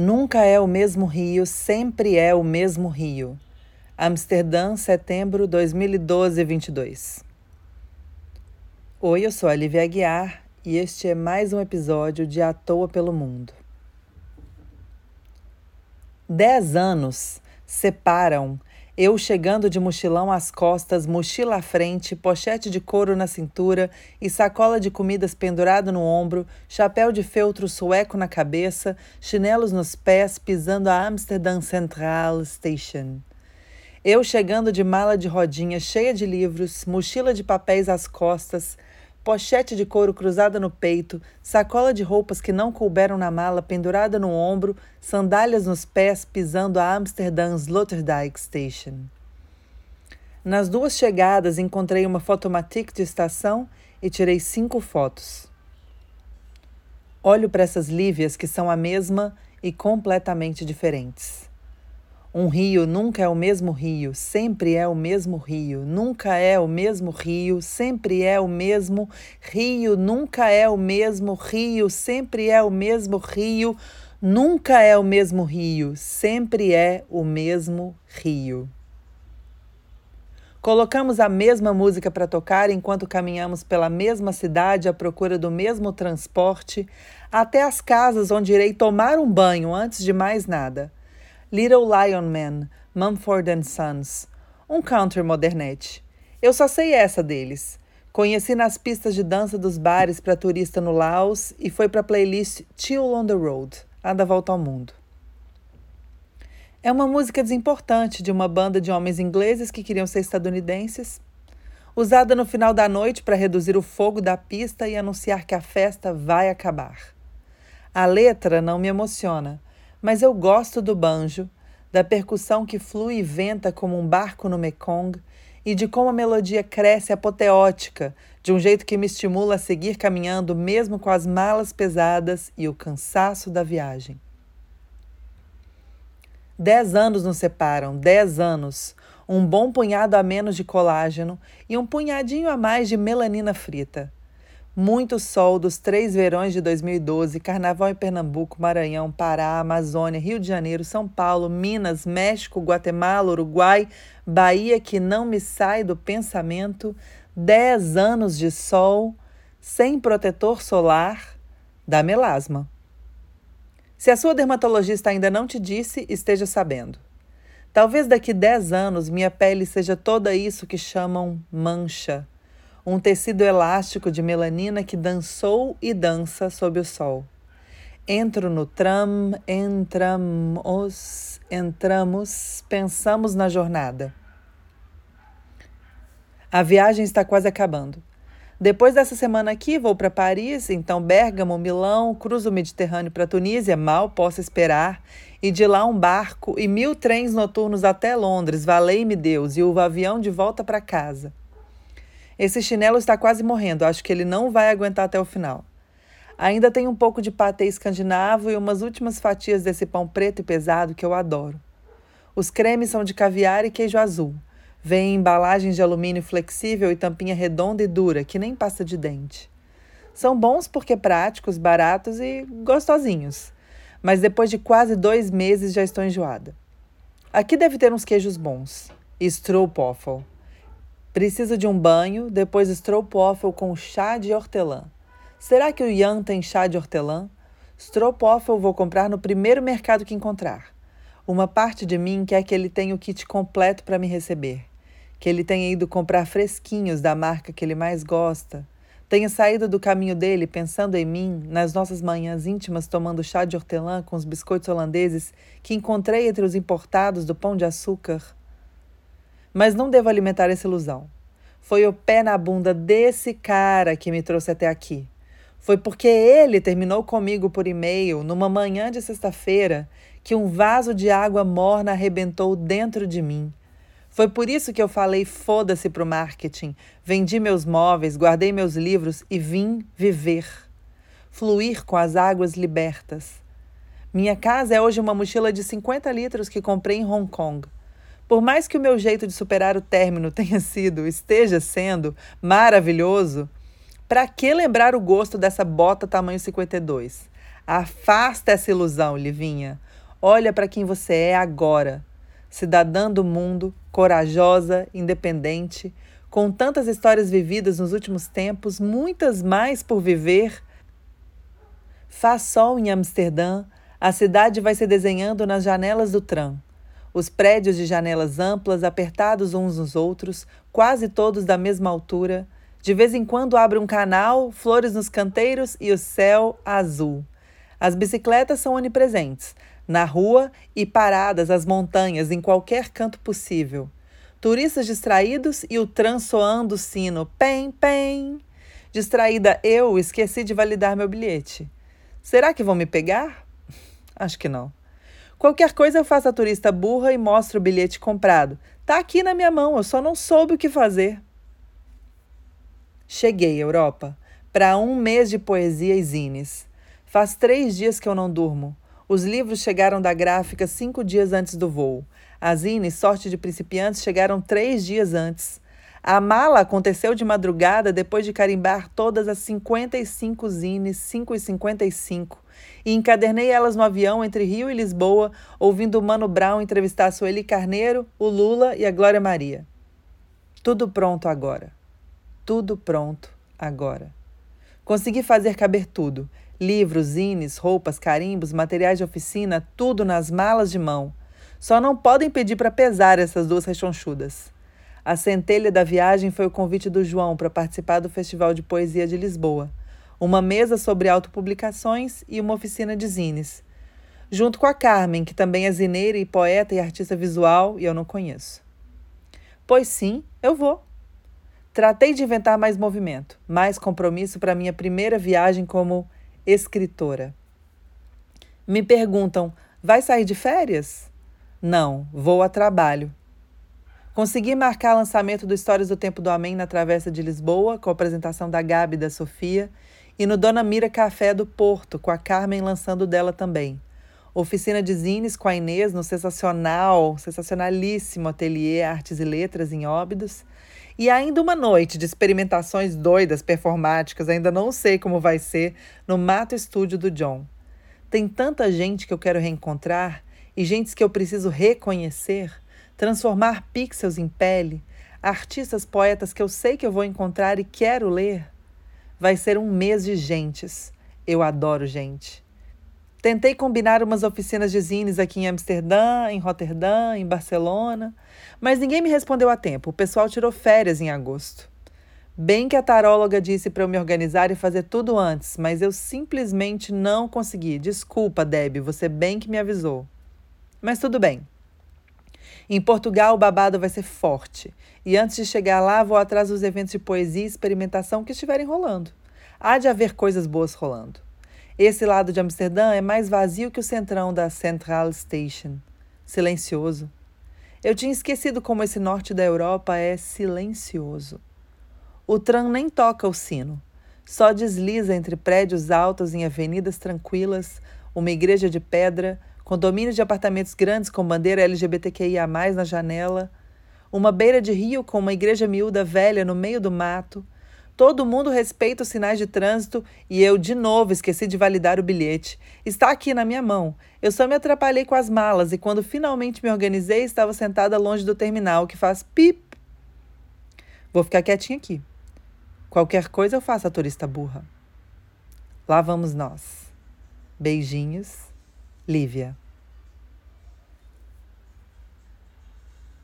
Nunca é o mesmo rio, sempre é o mesmo rio. Amsterdã, setembro 2012, 22. Oi, eu sou a Lívia Aguiar e este é mais um episódio de À Toa pelo Mundo. Dez anos separam eu chegando de mochilão às costas, mochila à frente, pochete de couro na cintura e sacola de comidas pendurado no ombro, chapéu de feltro sueco na cabeça, chinelos nos pés, pisando a Amsterdam Central Station. Eu chegando de mala de rodinha cheia de livros, mochila de papéis às costas, pochete de couro cruzada no peito, sacola de roupas que não couberam na mala pendurada no ombro, sandálias nos pés pisando a Amsterdã Sloterdijk Station. Nas duas chegadas encontrei uma fotomatic de estação e tirei cinco fotos. Olho para essas lívias que são a mesma e completamente diferentes. Um rio nunca é o mesmo rio, sempre é o mesmo rio, nunca é o mesmo rio, sempre é o mesmo rio, nunca é o mesmo rio, sempre é o mesmo rio, nunca é o mesmo rio, sempre é o mesmo rio. Colocamos a mesma música para tocar enquanto caminhamos pela mesma cidade à procura do mesmo transporte, até as casas onde irei tomar um banho antes de mais nada. Little Lion Man, Mumford and Sons, um country modernete. Eu só sei essa deles. Conheci nas pistas de dança dos bares para turista no Laos e foi para a playlist Chill on the Road, a da volta ao mundo. É uma música desimportante de uma banda de homens ingleses que queriam ser estadunidenses, usada no final da noite para reduzir o fogo da pista e anunciar que a festa vai acabar. A letra não me emociona, mas eu gosto do banjo, da percussão que flui e venta como um barco no Mekong e de como a melodia cresce apoteótica, de um jeito que me estimula a seguir caminhando mesmo com as malas pesadas e o cansaço da viagem. Dez anos nos separam, dez anos, um bom punhado a menos de colágeno e um punhadinho a mais de melanina frita. Muito sol dos três verões de 2012, carnaval em Pernambuco, Maranhão, Pará, Amazônia, Rio de Janeiro, São Paulo, Minas, México, Guatemala, Uruguai, Bahia, que não me sai do pensamento, dez anos de sol, sem protetor solar, da melasma. Se a sua dermatologista ainda não te disse, esteja sabendo. Talvez daqui dez anos minha pele seja toda isso que chamam mancha um tecido elástico de melanina que dançou e dança sob o sol. Entro no tram, entramos, entramos, pensamos na jornada. A viagem está quase acabando. Depois dessa semana aqui, vou para Paris, então Bérgamo, Milão, cruzo o Mediterrâneo para Tunísia, mal posso esperar, e de lá um barco e mil trens noturnos até Londres, valei-me Deus, e o avião de volta para casa. Esse chinelo está quase morrendo, acho que ele não vai aguentar até o final. Ainda tem um pouco de patê escandinavo e umas últimas fatias desse pão preto e pesado que eu adoro. Os cremes são de caviar e queijo azul. Vem em embalagens de alumínio flexível e tampinha redonda e dura, que nem pasta de dente. São bons porque práticos, baratos e gostosinhos. Mas depois de quase dois meses já estou enjoada. Aqui deve ter uns queijos bons. Stroopwafel. Preciso de um banho, depois stroopwafel com chá de hortelã. Será que o Ian tem chá de hortelã? Stroopwafel vou comprar no primeiro mercado que encontrar. Uma parte de mim quer que ele tenha o kit completo para me receber. Que ele tenha ido comprar fresquinhos da marca que ele mais gosta. Tenha saído do caminho dele pensando em mim, nas nossas manhãs íntimas tomando chá de hortelã com os biscoitos holandeses que encontrei entre os importados do pão de açúcar mas não devo alimentar essa ilusão. Foi o pé na bunda desse cara que me trouxe até aqui. Foi porque ele terminou comigo por e-mail numa manhã de sexta-feira que um vaso de água morna arrebentou dentro de mim. Foi por isso que eu falei foda-se pro marketing, vendi meus móveis, guardei meus livros e vim viver. Fluir com as águas libertas. Minha casa é hoje uma mochila de 50 litros que comprei em Hong Kong. Por mais que o meu jeito de superar o término tenha sido, esteja sendo, maravilhoso, para que lembrar o gosto dessa bota tamanho 52? Afasta essa ilusão, Livinha. Olha para quem você é agora. Cidadã do mundo, corajosa, independente, com tantas histórias vividas nos últimos tempos, muitas mais por viver. Faz sol em Amsterdã, a cidade vai se desenhando nas janelas do tram. Os prédios de janelas amplas, apertados uns nos outros, quase todos da mesma altura. De vez em quando abre um canal, flores nos canteiros e o céu azul. As bicicletas são onipresentes, na rua e paradas as montanhas em qualquer canto possível. Turistas distraídos e o tram soando o sino, pem, pem. Distraída eu, esqueci de validar meu bilhete. Será que vão me pegar? Acho que não. Qualquer coisa eu faço a turista burra e mostro o bilhete comprado. Tá aqui na minha mão, eu só não soube o que fazer. Cheguei, Europa, para um mês de poesia e zines. Faz três dias que eu não durmo. Os livros chegaram da gráfica cinco dias antes do voo. As zines, sorte de principiantes, chegaram três dias antes. A mala aconteceu de madrugada depois de carimbar todas as 55 zines, 5 e 55, e encadernei elas no avião entre Rio e Lisboa, ouvindo o Mano Brown entrevistar a Sueli Carneiro, o Lula e a Glória Maria. Tudo pronto agora. Tudo pronto agora. Consegui fazer caber tudo: livros, zines, roupas, carimbos, materiais de oficina, tudo nas malas de mão. Só não podem pedir para pesar essas duas rechonchudas. A centelha da viagem foi o convite do João para participar do Festival de Poesia de Lisboa uma mesa sobre autopublicações e uma oficina de zines. Junto com a Carmen, que também é zineira e poeta e artista visual, e eu não conheço. Pois sim, eu vou. Tratei de inventar mais movimento, mais compromisso para minha primeira viagem como escritora. Me perguntam: vai sair de férias? Não, vou a trabalho. Consegui marcar o lançamento do Histórias do Tempo do Amém na Travessa de Lisboa, com a apresentação da Gabi e da Sofia, e no Dona Mira Café do Porto, com a Carmen lançando dela também. Oficina de zines com a Inês no sensacional, sensacionalíssimo ateliê Artes e Letras em Óbidos. E ainda uma noite de experimentações doidas performáticas, ainda não sei como vai ser, no Mato Estúdio do John. Tem tanta gente que eu quero reencontrar e gente que eu preciso reconhecer, transformar pixels em pele, artistas poetas que eu sei que eu vou encontrar e quero ler. Vai ser um mês de gentes. Eu adoro gente. Tentei combinar umas oficinas de zines aqui em Amsterdã, em Roterdã, em Barcelona, mas ninguém me respondeu a tempo. O pessoal tirou férias em agosto. Bem que a taróloga disse para eu me organizar e fazer tudo antes, mas eu simplesmente não consegui. Desculpa, Deb, você bem que me avisou. Mas tudo bem. Em Portugal, o babado vai ser forte. E antes de chegar lá, vou atrás dos eventos de poesia e experimentação que estiverem rolando. Há de haver coisas boas rolando. Esse lado de Amsterdã é mais vazio que o centrão da Central Station. Silencioso. Eu tinha esquecido como esse norte da Europa é silencioso. O tram nem toca o sino. Só desliza entre prédios altos em avenidas tranquilas, uma igreja de pedra, condomínios de apartamentos grandes com bandeira LGBTQIA na janela, uma beira de rio com uma igreja miúda velha no meio do mato. Todo mundo respeita os sinais de trânsito e eu, de novo, esqueci de validar o bilhete. Está aqui na minha mão. Eu só me atrapalhei com as malas e, quando finalmente me organizei, estava sentada longe do terminal, que faz pip. Vou ficar quietinha aqui. Qualquer coisa eu faço a turista burra. Lá vamos nós. Beijinhos. Lívia.